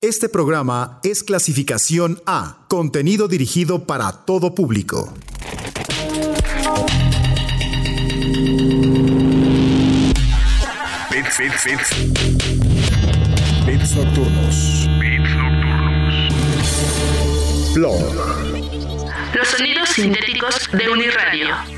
Este programa es clasificación A, contenido dirigido para todo público. Bits, bits, bits. Bits nocturnos. Bits nocturnos. Blog. Los sonidos sintéticos de Uniradio.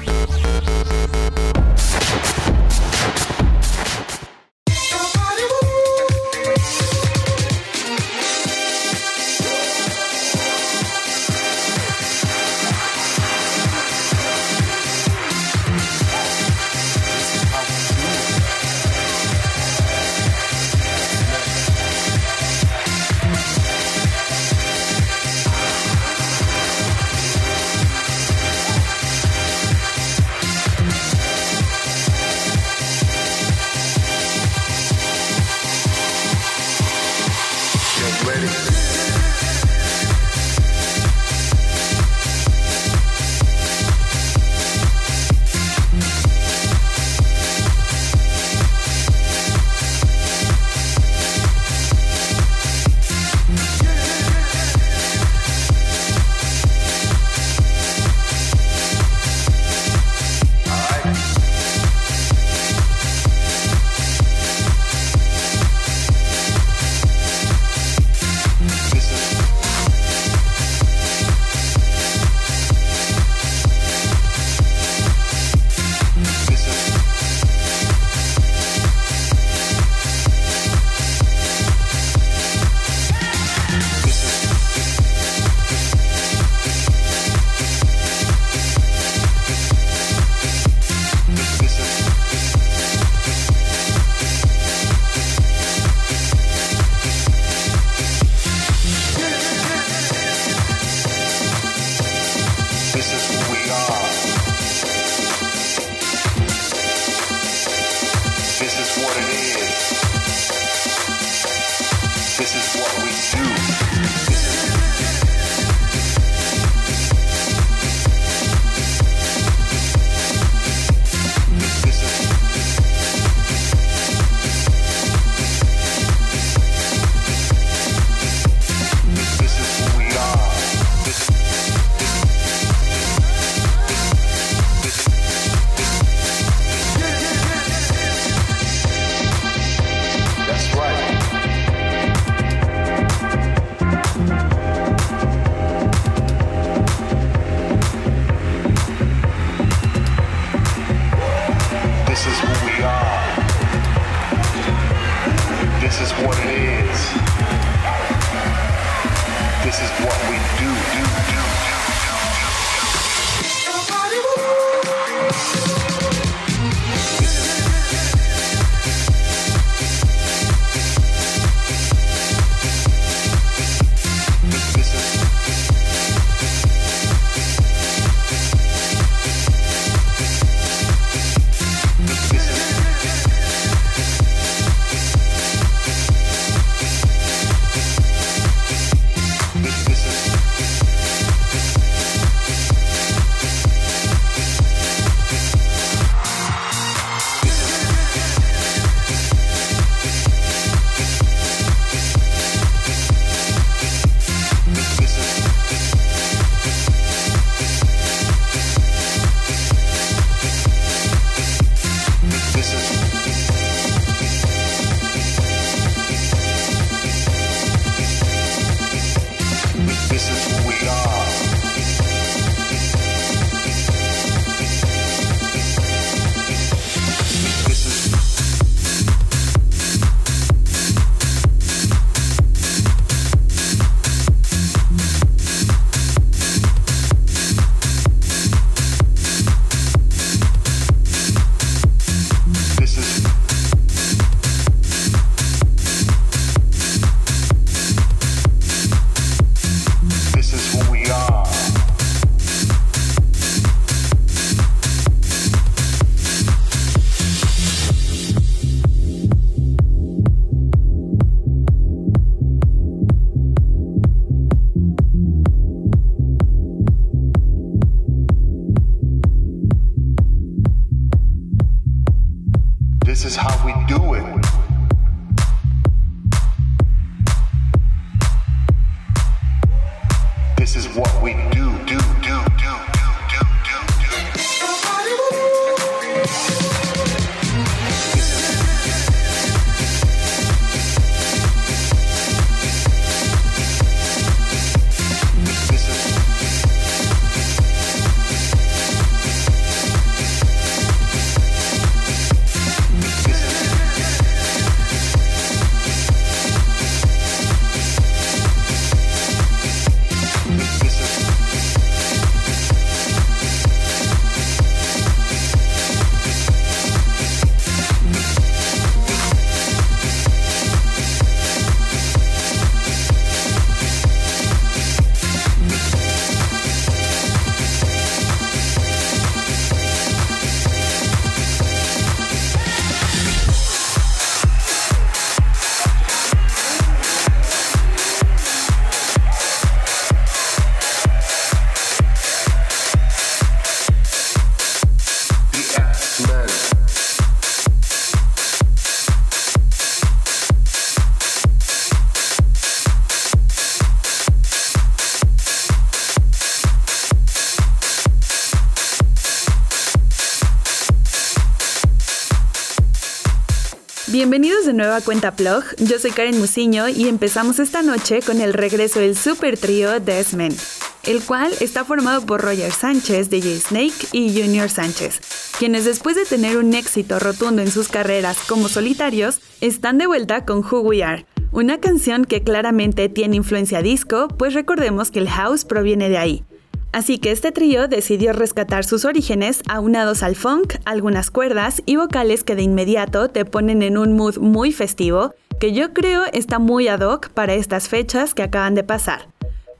Bienvenidos de nuevo a Cuenta Plug, yo soy Karen Musiño y empezamos esta noche con el regreso del super trío Desmen, el cual está formado por Roger Sánchez, DJ Snake y Junior Sánchez, quienes después de tener un éxito rotundo en sus carreras como solitarios, están de vuelta con Who We Are, una canción que claramente tiene influencia disco, pues recordemos que el house proviene de ahí. Así que este trío decidió rescatar sus orígenes aunados al funk, algunas cuerdas y vocales que de inmediato te ponen en un mood muy festivo, que yo creo está muy ad hoc para estas fechas que acaban de pasar.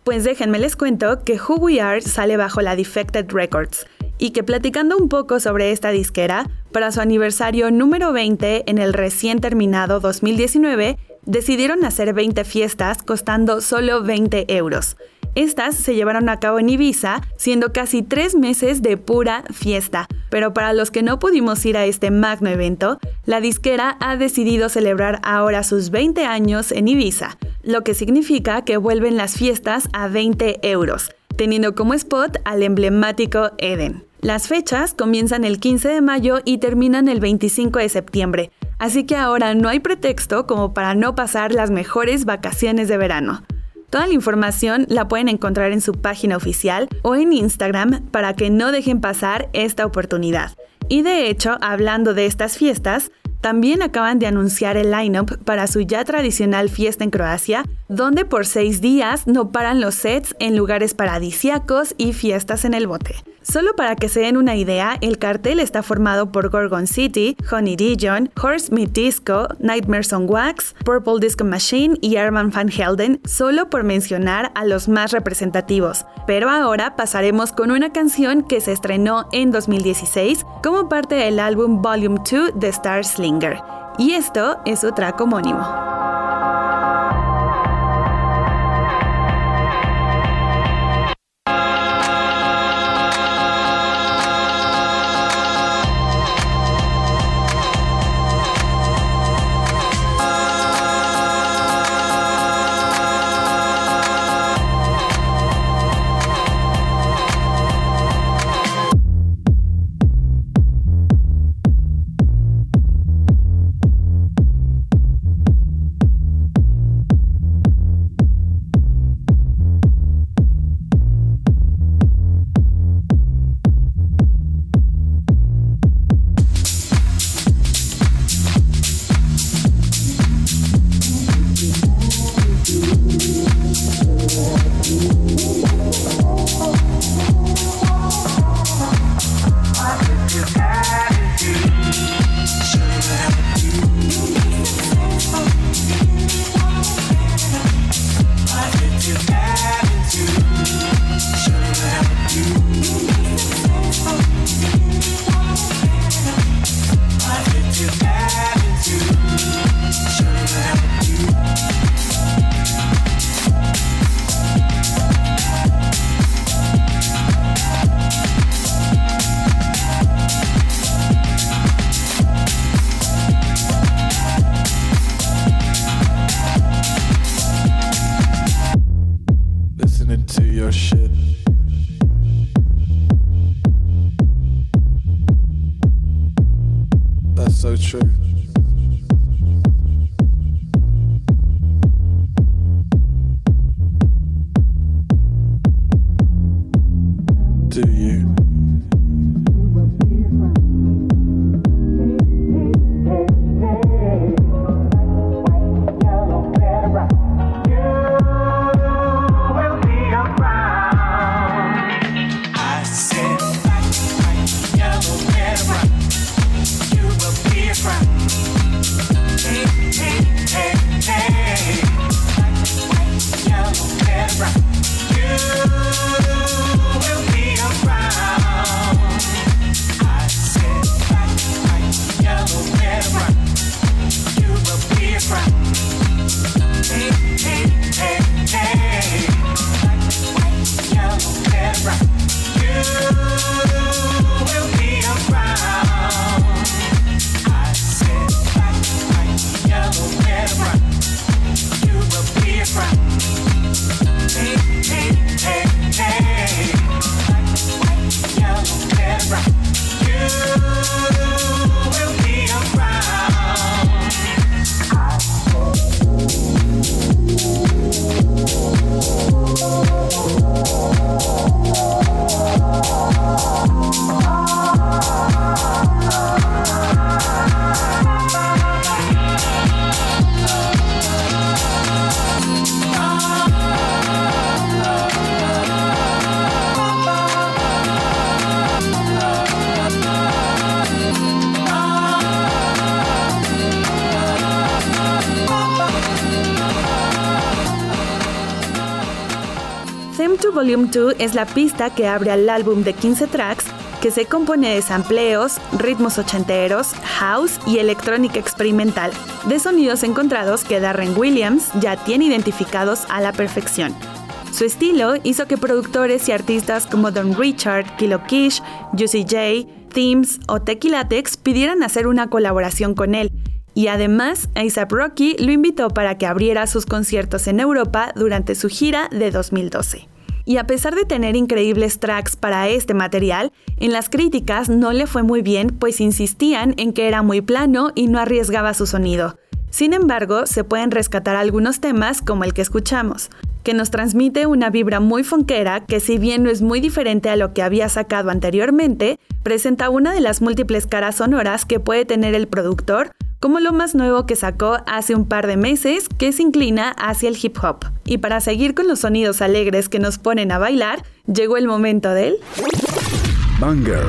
Pues déjenme les cuento que Who We Are sale bajo la Defected Records y que platicando un poco sobre esta disquera, para su aniversario número 20 en el recién terminado 2019, decidieron hacer 20 fiestas costando solo 20 euros. Estas se llevaron a cabo en Ibiza, siendo casi tres meses de pura fiesta. Pero para los que no pudimos ir a este magno evento, la disquera ha decidido celebrar ahora sus 20 años en Ibiza, lo que significa que vuelven las fiestas a 20 euros, teniendo como spot al emblemático Eden. Las fechas comienzan el 15 de mayo y terminan el 25 de septiembre, así que ahora no hay pretexto como para no pasar las mejores vacaciones de verano. Toda la información la pueden encontrar en su página oficial o en Instagram para que no dejen pasar esta oportunidad. Y de hecho, hablando de estas fiestas, también acaban de anunciar el lineup para su ya tradicional fiesta en Croacia, donde por seis días no paran los sets en lugares paradisiacos y fiestas en el bote. Solo para que se den una idea, el cartel está formado por Gorgon City, Honey Dijon, Horse Meat Disco, Nightmares on Wax, Purple Disco Machine y Herman Van Helden, solo por mencionar a los más representativos. Pero ahora pasaremos con una canción que se estrenó en 2016 como parte del álbum Volume 2 de Star Y esto es su track homónimo. Do you? Them to Volume 2 es la pista que abre al álbum de 15 tracks que se compone de sampleos, ritmos ochenteros, house y electrónica experimental, de sonidos encontrados que Darren Williams ya tiene identificados a la perfección. Su estilo hizo que productores y artistas como Don Richard, Kilo Kish, Juicy J, Themes o Tequilatex pidieran hacer una colaboración con él, y además ASAP Rocky lo invitó para que abriera sus conciertos en Europa durante su gira de 2012. Y a pesar de tener increíbles tracks para este material, en las críticas no le fue muy bien pues insistían en que era muy plano y no arriesgaba su sonido. Sin embargo, se pueden rescatar algunos temas como el que escuchamos, que nos transmite una vibra muy fonquera que si bien no es muy diferente a lo que había sacado anteriormente, presenta una de las múltiples caras sonoras que puede tener el productor, como lo más nuevo que sacó hace un par de meses que se inclina hacia el hip hop. Y para seguir con los sonidos alegres que nos ponen a bailar, llegó el momento del... Banger.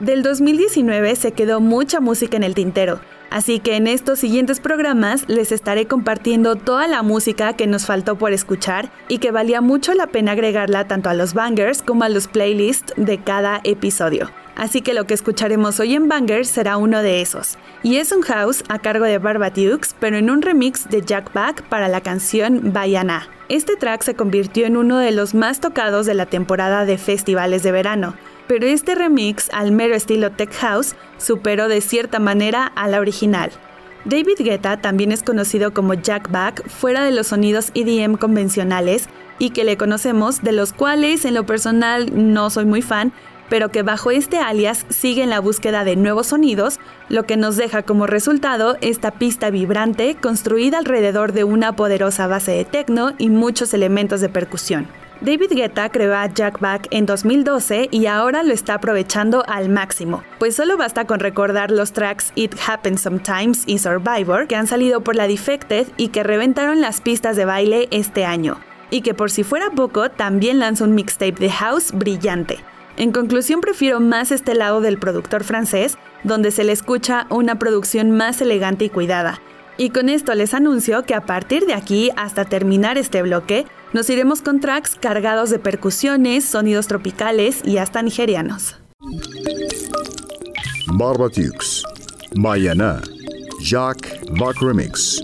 Del 2019 se quedó mucha música en el tintero, así que en estos siguientes programas les estaré compartiendo toda la música que nos faltó por escuchar y que valía mucho la pena agregarla tanto a los bangers como a los playlists de cada episodio. Así que lo que escucharemos hoy en Bangers será uno de esos. Y es un house a cargo de Barbatukes, pero en un remix de Jack Back para la canción Bayana. Este track se convirtió en uno de los más tocados de la temporada de festivales de verano, pero este remix, al mero estilo tech house, superó de cierta manera a la original. David Guetta también es conocido como Jack Back fuera de los sonidos EDM convencionales y que le conocemos, de los cuales en lo personal no soy muy fan, pero que bajo este alias sigue en la búsqueda de nuevos sonidos, lo que nos deja como resultado esta pista vibrante construida alrededor de una poderosa base de techno y muchos elementos de percusión. David Guetta creó a Jack Back en 2012 y ahora lo está aprovechando al máximo, pues solo basta con recordar los tracks It Happens Sometimes y Survivor que han salido por la Defected y que reventaron las pistas de baile este año, y que por si fuera poco también lanza un mixtape de house brillante. En conclusión, prefiero más este lado del productor francés, donde se le escucha una producción más elegante y cuidada. Y con esto les anuncio que a partir de aquí, hasta terminar este bloque, nos iremos con tracks cargados de percusiones, sonidos tropicales y hasta nigerianos. Barbatukes. Mayana. Jack Back Remix.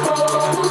Oh,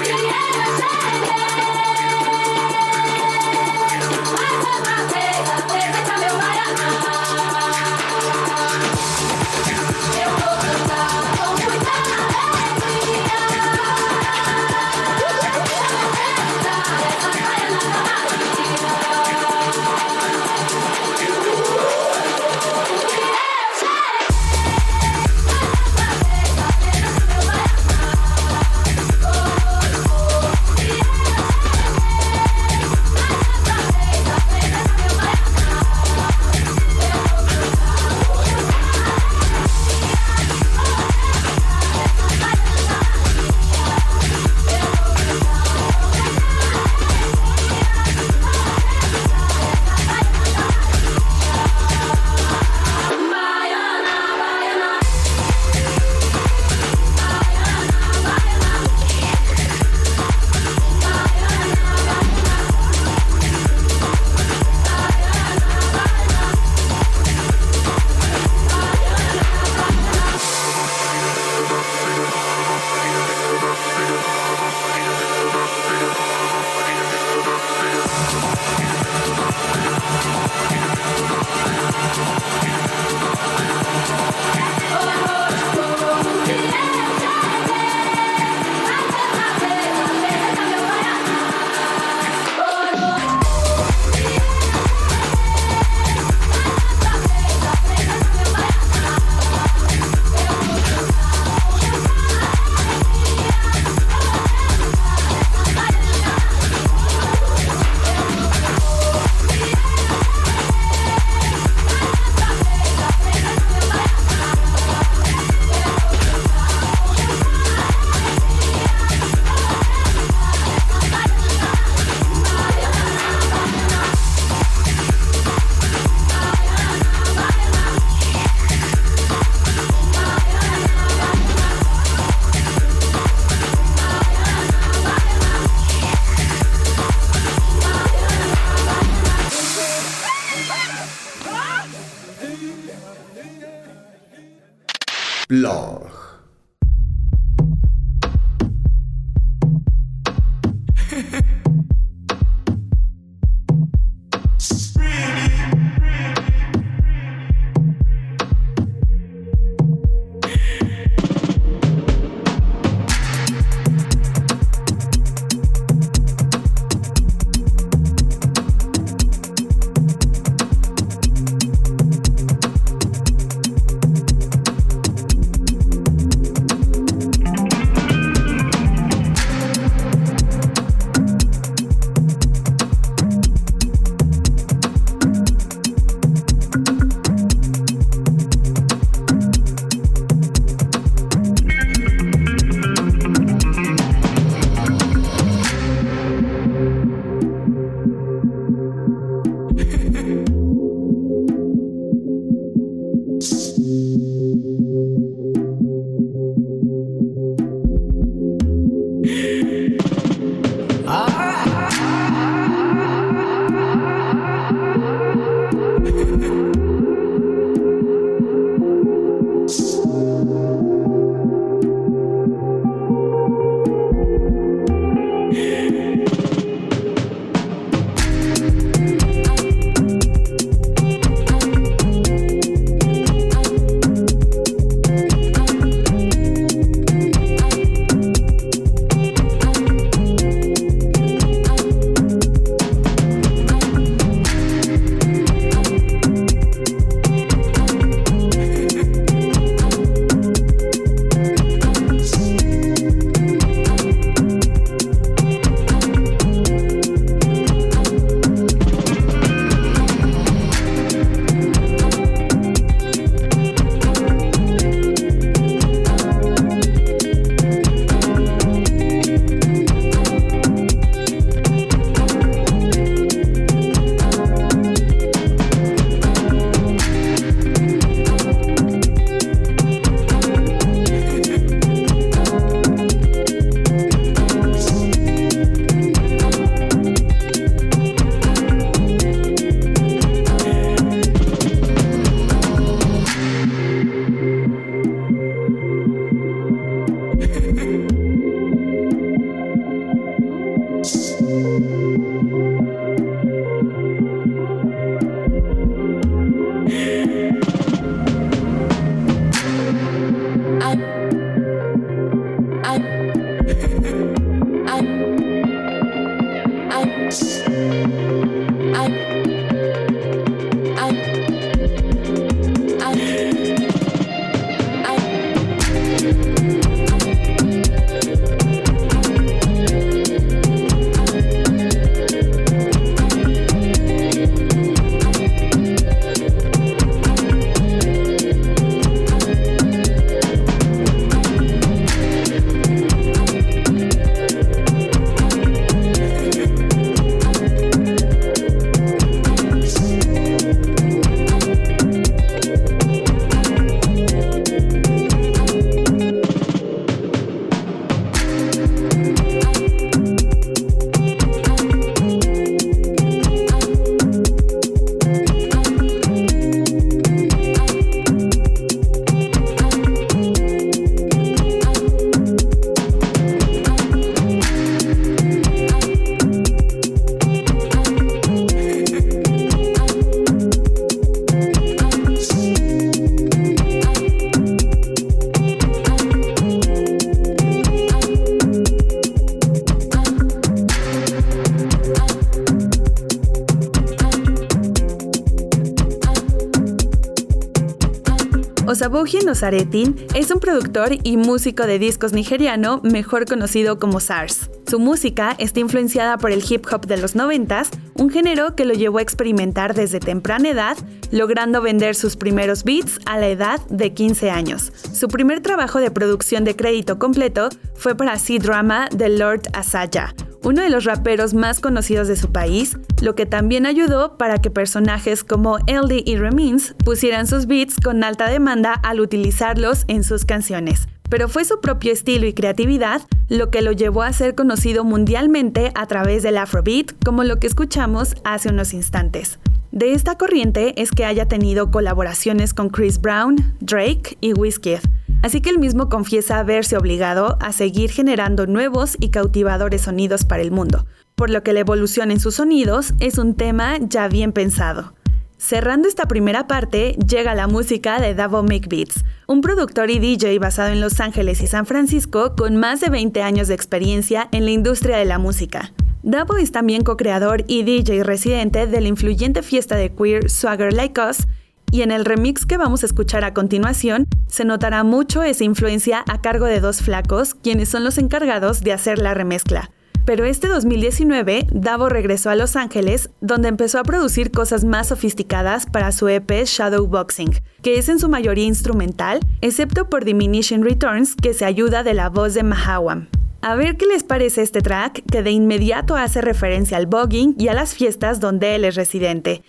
Nosaretin es un productor y músico de discos nigeriano, mejor conocido como SARS. Su música está influenciada por el hip hop de los 90, un género que lo llevó a experimentar desde temprana edad, logrando vender sus primeros beats a la edad de 15 años. Su primer trabajo de producción de crédito completo fue para C-Drama de Lord Asaya, uno de los raperos más conocidos de su país, lo que también ayudó para que personajes como LD y Remins pusieran sus beats con alta demanda al utilizarlos en sus canciones. Pero fue su propio estilo y creatividad lo que lo llevó a ser conocido mundialmente a través del Afrobeat, como lo que escuchamos hace unos instantes. De esta corriente es que haya tenido colaboraciones con Chris Brown, Drake y Wizkid, así que él mismo confiesa haberse obligado a seguir generando nuevos y cautivadores sonidos para el mundo, por lo que la evolución en sus sonidos es un tema ya bien pensado. Cerrando esta primera parte, llega la música de Davo Make Beats, un productor y DJ basado en Los Ángeles y San Francisco con más de 20 años de experiencia en la industria de la música. Davo es también co-creador y DJ residente de la influyente fiesta de queer Swagger Like Us, y en el remix que vamos a escuchar a continuación se notará mucho esa influencia a cargo de dos flacos, quienes son los encargados de hacer la remezcla. Pero este 2019, Davo regresó a Los Ángeles, donde empezó a producir cosas más sofisticadas para su EP Shadowboxing, que es en su mayoría instrumental, excepto por Diminishing Returns, que se ayuda de la voz de Mahawam. A ver qué les parece este track, que de inmediato hace referencia al voguing y a las fiestas donde él es residente.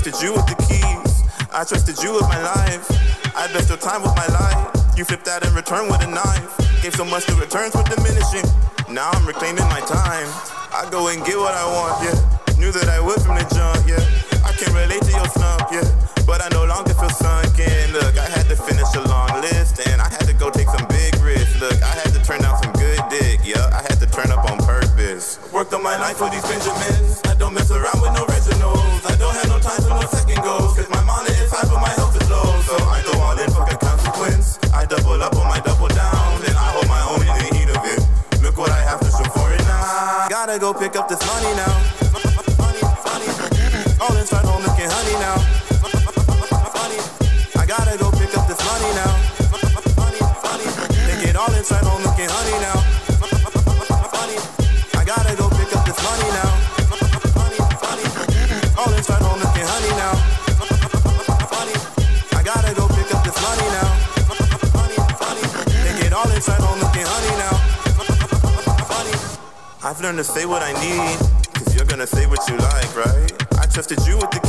Trusted you with the keys, I trusted you with my life. I bet your time with my life. You flipped that in return with a knife. Gave so much, the returns were diminishing. Now I'm reclaiming my time. I go and get what I want, yeah. Knew that I would from the jump, yeah. I can relate to your slump, yeah. But I no longer feel sunken. Look, I had to finish a long list, and I had to go take some big risks. Look, I had to turn out some good dick, yeah. I had to turn up on purpose. Worked on my life for these Benjamins. I don't mess around with no Double up on my double I hold my own in the heat of it. Look what I have to show for it now. Gotta go pick up this money now. I've learned to say what I need, cause you're gonna say what you like, right? I trusted you with the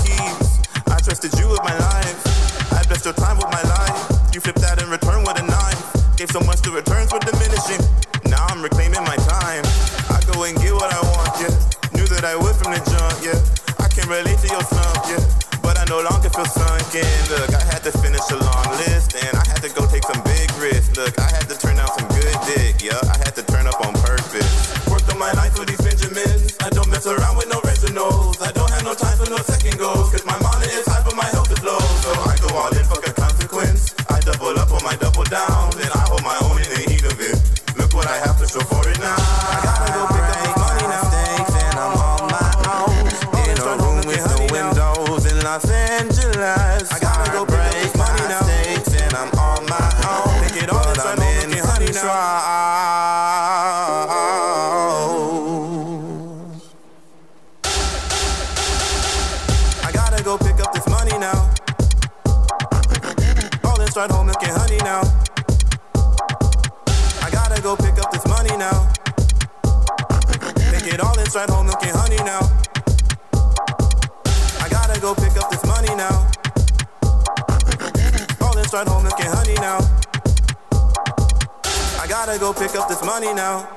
now.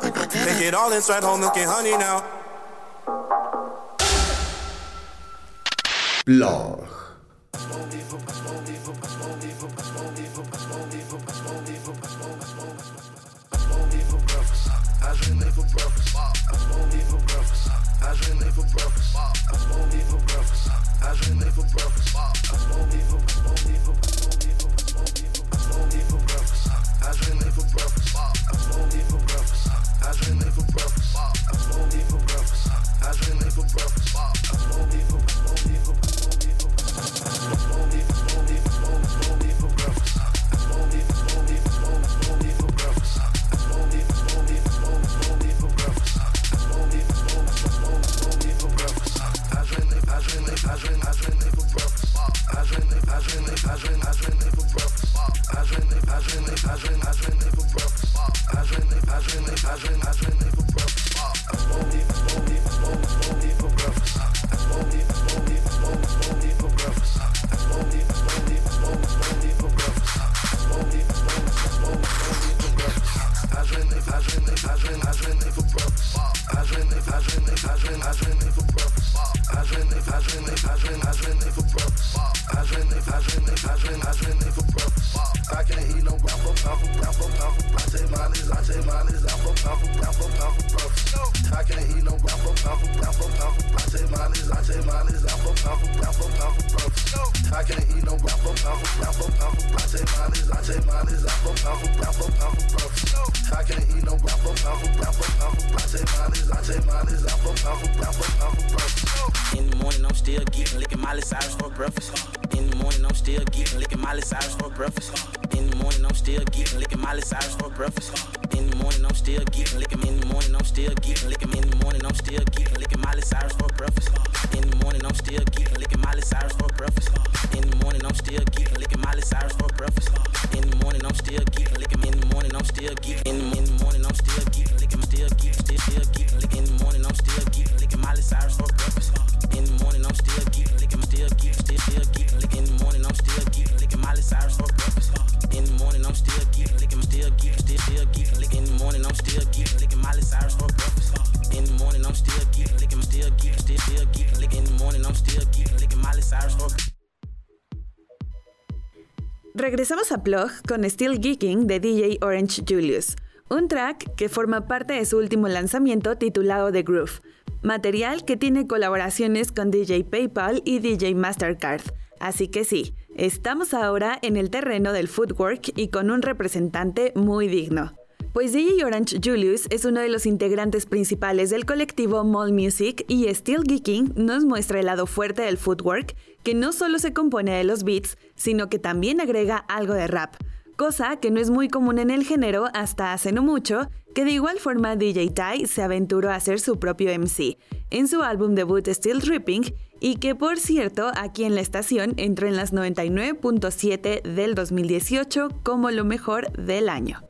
Take it all inside home looking honey now. Blog. Regresamos a Plug con Still Geeking de DJ Orange Julius, un track que forma parte de su último lanzamiento titulado The Groove, material que tiene colaboraciones con DJ PayPal y DJ Mastercard. Así que sí, estamos ahora en el terreno del footwork y con un representante muy digno. Pues DJ Orange Julius es uno de los integrantes principales del colectivo Mall Music y Still Geeking nos muestra el lado fuerte del footwork, que no solo se compone de los beats, sino que también agrega algo de rap, cosa que no es muy común en el género hasta hace no mucho, que de igual forma DJ Ty se aventuró a hacer su propio MC en su álbum debut Still Tripping y que por cierto aquí en la estación entró en las 99.7 del 2018 como lo mejor del año.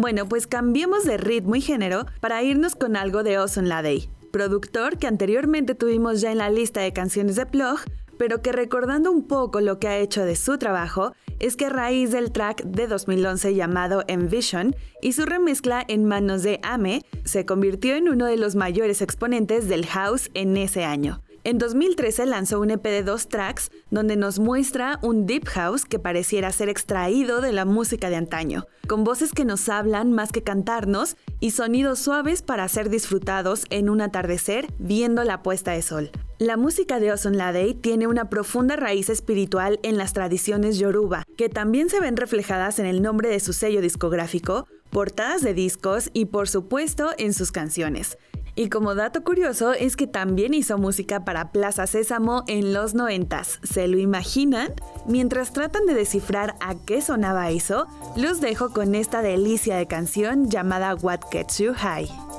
Bueno, pues cambiemos de ritmo y género para irnos con algo de Ozone Ladey, productor que anteriormente tuvimos ya en la lista de canciones de Plug, pero que recordando un poco lo que ha hecho de su trabajo, es que a raíz del track de 2011 llamado Envision y su remezcla en manos de Ame, se convirtió en uno de los mayores exponentes del house en ese año. En 2013 lanzó un EP de dos tracks donde nos muestra un deep house que pareciera ser extraído de la música de antaño, con voces que nos hablan más que cantarnos y sonidos suaves para ser disfrutados en un atardecer viendo la puesta de sol. La música de Ozone Ladey tiene una profunda raíz espiritual en las tradiciones yoruba, que también se ven reflejadas en el nombre de su sello discográfico, portadas de discos y por supuesto en sus canciones. Y como dato curioso es que también hizo música para Plaza Sésamo en los 90. ¿Se lo imaginan? Mientras tratan de descifrar a qué sonaba eso, los dejo con esta delicia de canción llamada What Gets You High.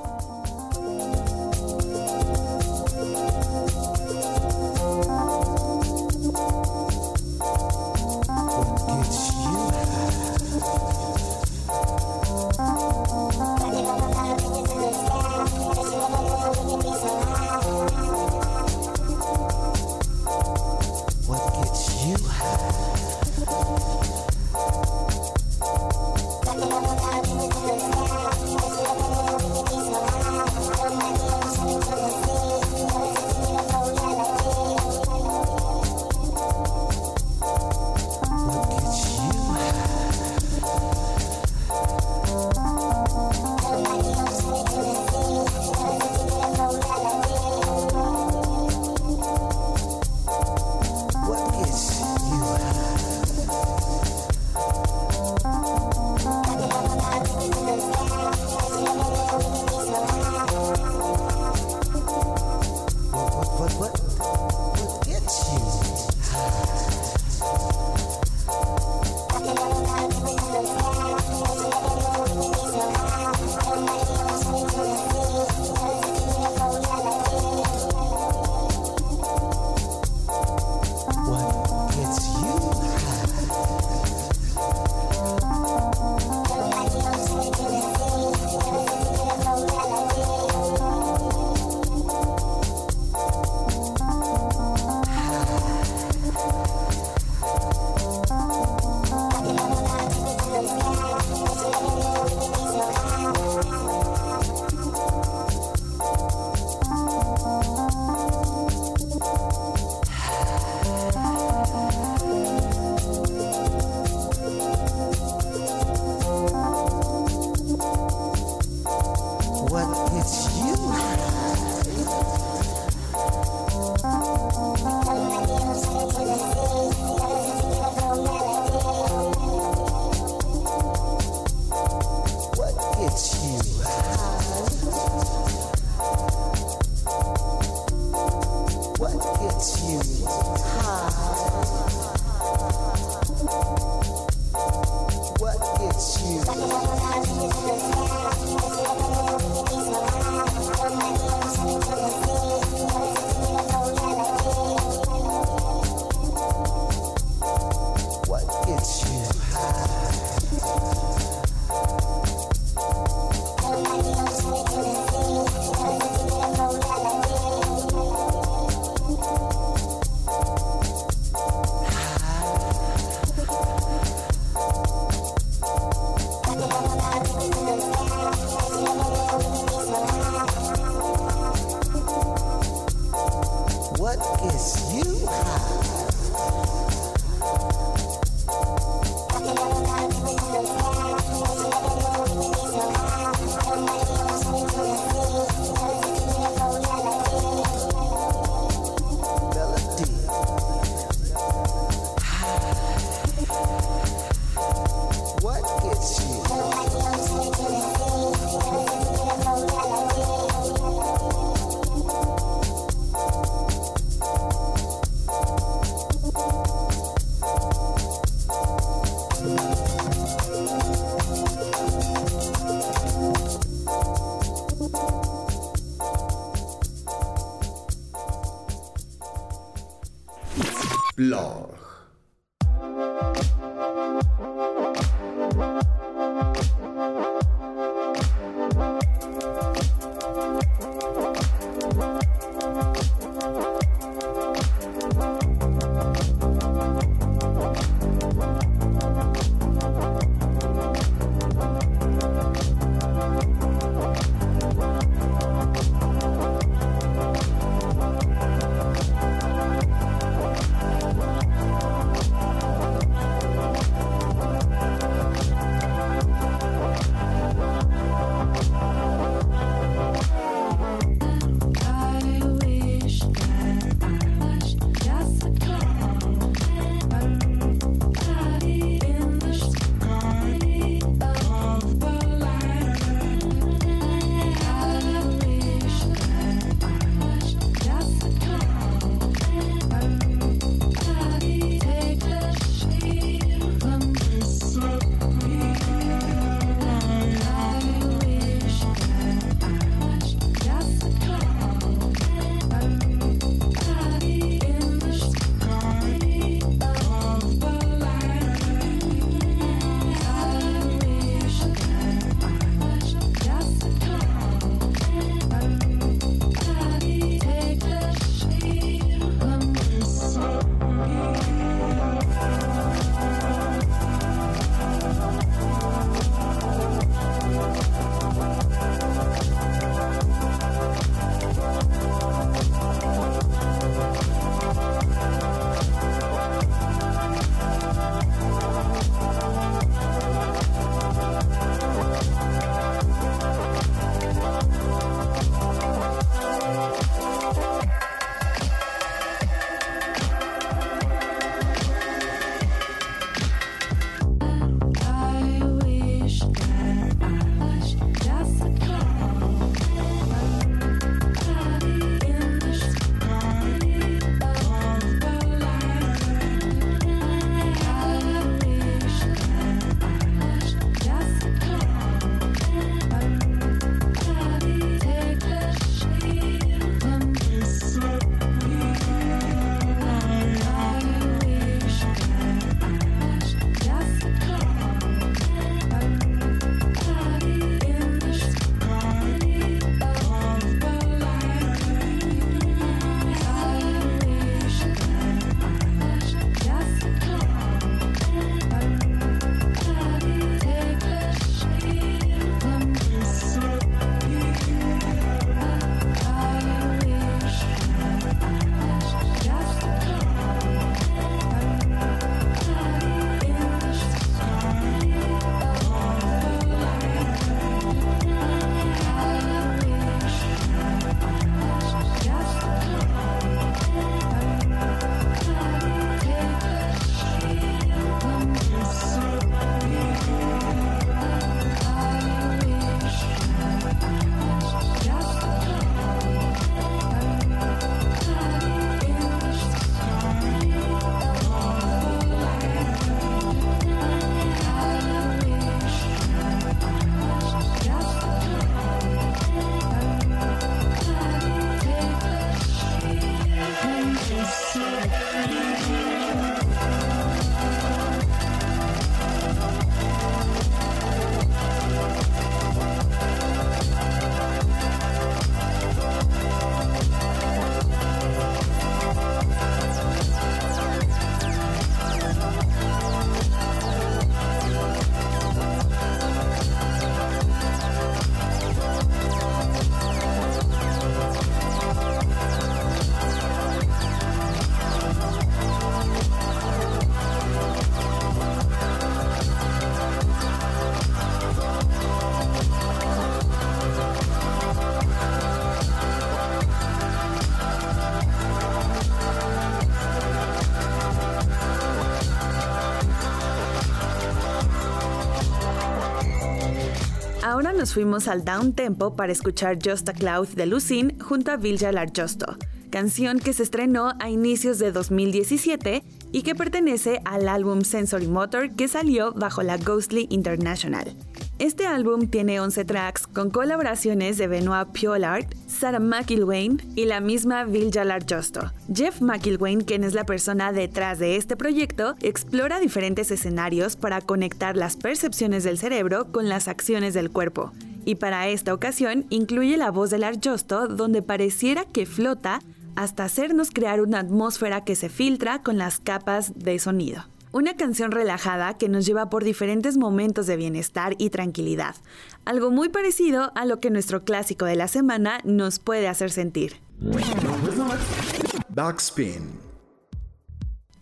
Nos fuimos al down tempo para escuchar Just a Cloud de Lucin junto a Vilja Larjosto, canción que se estrenó a inicios de 2017 y que pertenece al álbum Sensory Motor que salió bajo la Ghostly International. Este álbum tiene 11 tracks con colaboraciones de Benoit Piolard, Sarah McIlwain y la misma Vilja Justo. Jeff McIlwain, quien es la persona detrás de este proyecto, explora diferentes escenarios para conectar las percepciones del cerebro con las acciones del cuerpo. Y para esta ocasión incluye la voz del Arjosto donde pareciera que flota hasta hacernos crear una atmósfera que se filtra con las capas de sonido. Una canción relajada que nos lleva por diferentes momentos de bienestar y tranquilidad, algo muy parecido a lo que nuestro clásico de la semana nos puede hacer sentir. Backspin.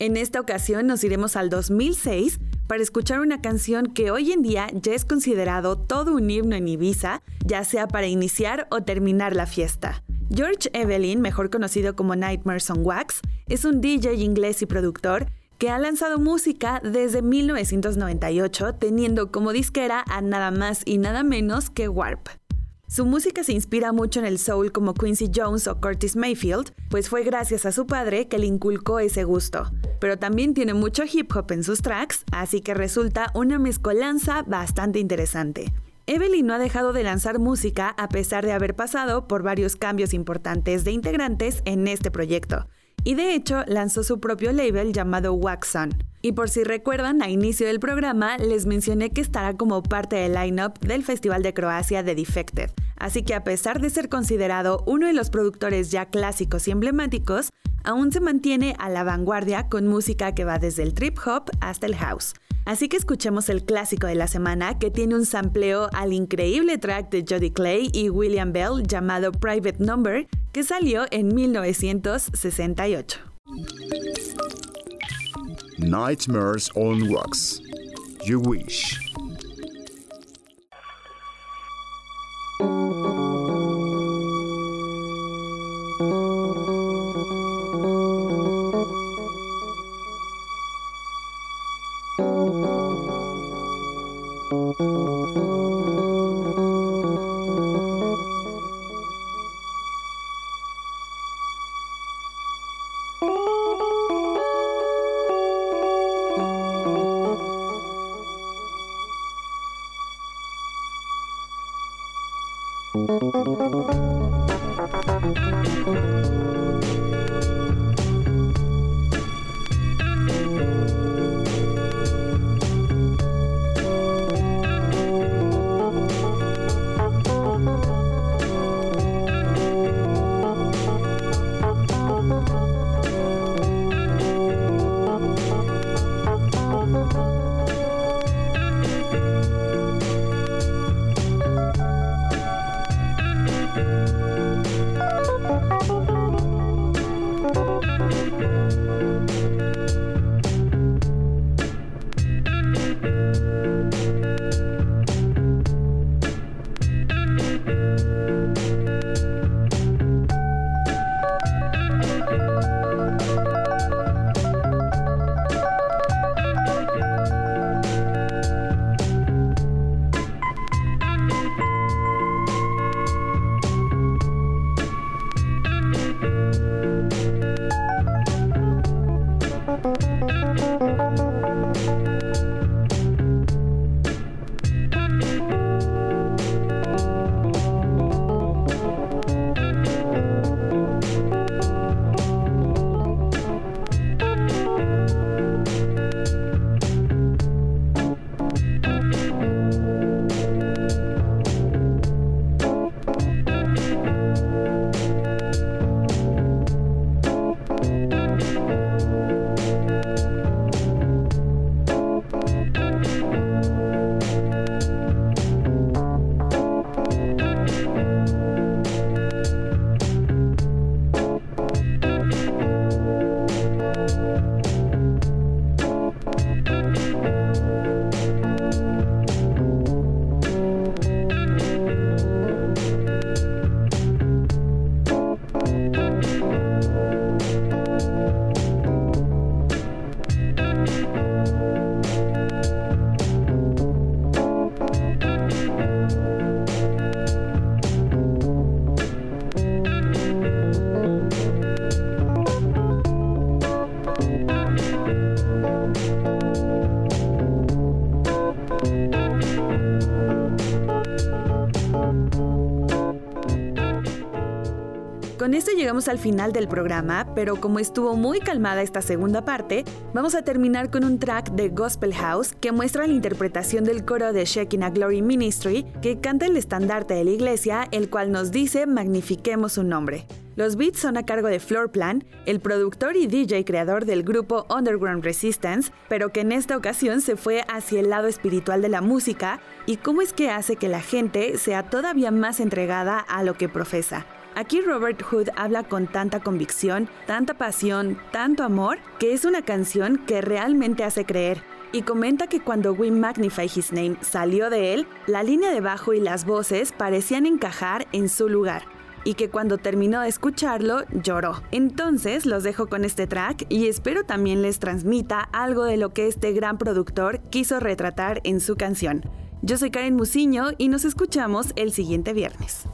En esta ocasión nos iremos al 2006 para escuchar una canción que hoy en día ya es considerado todo un himno en Ibiza, ya sea para iniciar o terminar la fiesta. George Evelyn, mejor conocido como Nightmares on Wax, es un DJ inglés y productor que ha lanzado música desde 1998 teniendo como disquera a nada más y nada menos que Warp. Su música se inspira mucho en el soul como Quincy Jones o Curtis Mayfield, pues fue gracias a su padre que le inculcó ese gusto. Pero también tiene mucho hip hop en sus tracks, así que resulta una mezcolanza bastante interesante. Evelyn no ha dejado de lanzar música a pesar de haber pasado por varios cambios importantes de integrantes en este proyecto, y de hecho lanzó su propio label llamado Waxon. Y por si recuerdan, a inicio del programa les mencioné que estará como parte del line-up del Festival de Croacia de Defected. Así que a pesar de ser considerado uno de los productores ya clásicos y emblemáticos, aún se mantiene a la vanguardia con música que va desde el trip hop hasta el house. Así que escuchemos el clásico de la semana que tiene un sampleo al increíble track de Jody Clay y William Bell llamado Private Number que salió en 1968. Nightmares on Rocks. You wish. Llegamos al final del programa, pero como estuvo muy calmada esta segunda parte, vamos a terminar con un track de Gospel House que muestra la interpretación del coro de Shekinah Glory Ministry que canta el estandarte de la iglesia, el cual nos dice magnifiquemos su nombre. Los beats son a cargo de Floorplan, el productor y DJ creador del grupo Underground Resistance, pero que en esta ocasión se fue hacia el lado espiritual de la música y cómo es que hace que la gente sea todavía más entregada a lo que profesa. Aquí Robert Hood habla con tanta convicción, tanta pasión, tanto amor, que es una canción que realmente hace creer. Y comenta que cuando We Magnify His Name salió de él, la línea de bajo y las voces parecían encajar en su lugar y que cuando terminó de escucharlo lloró. Entonces los dejo con este track y espero también les transmita algo de lo que este gran productor quiso retratar en su canción. Yo soy Karen Musiño y nos escuchamos el siguiente viernes.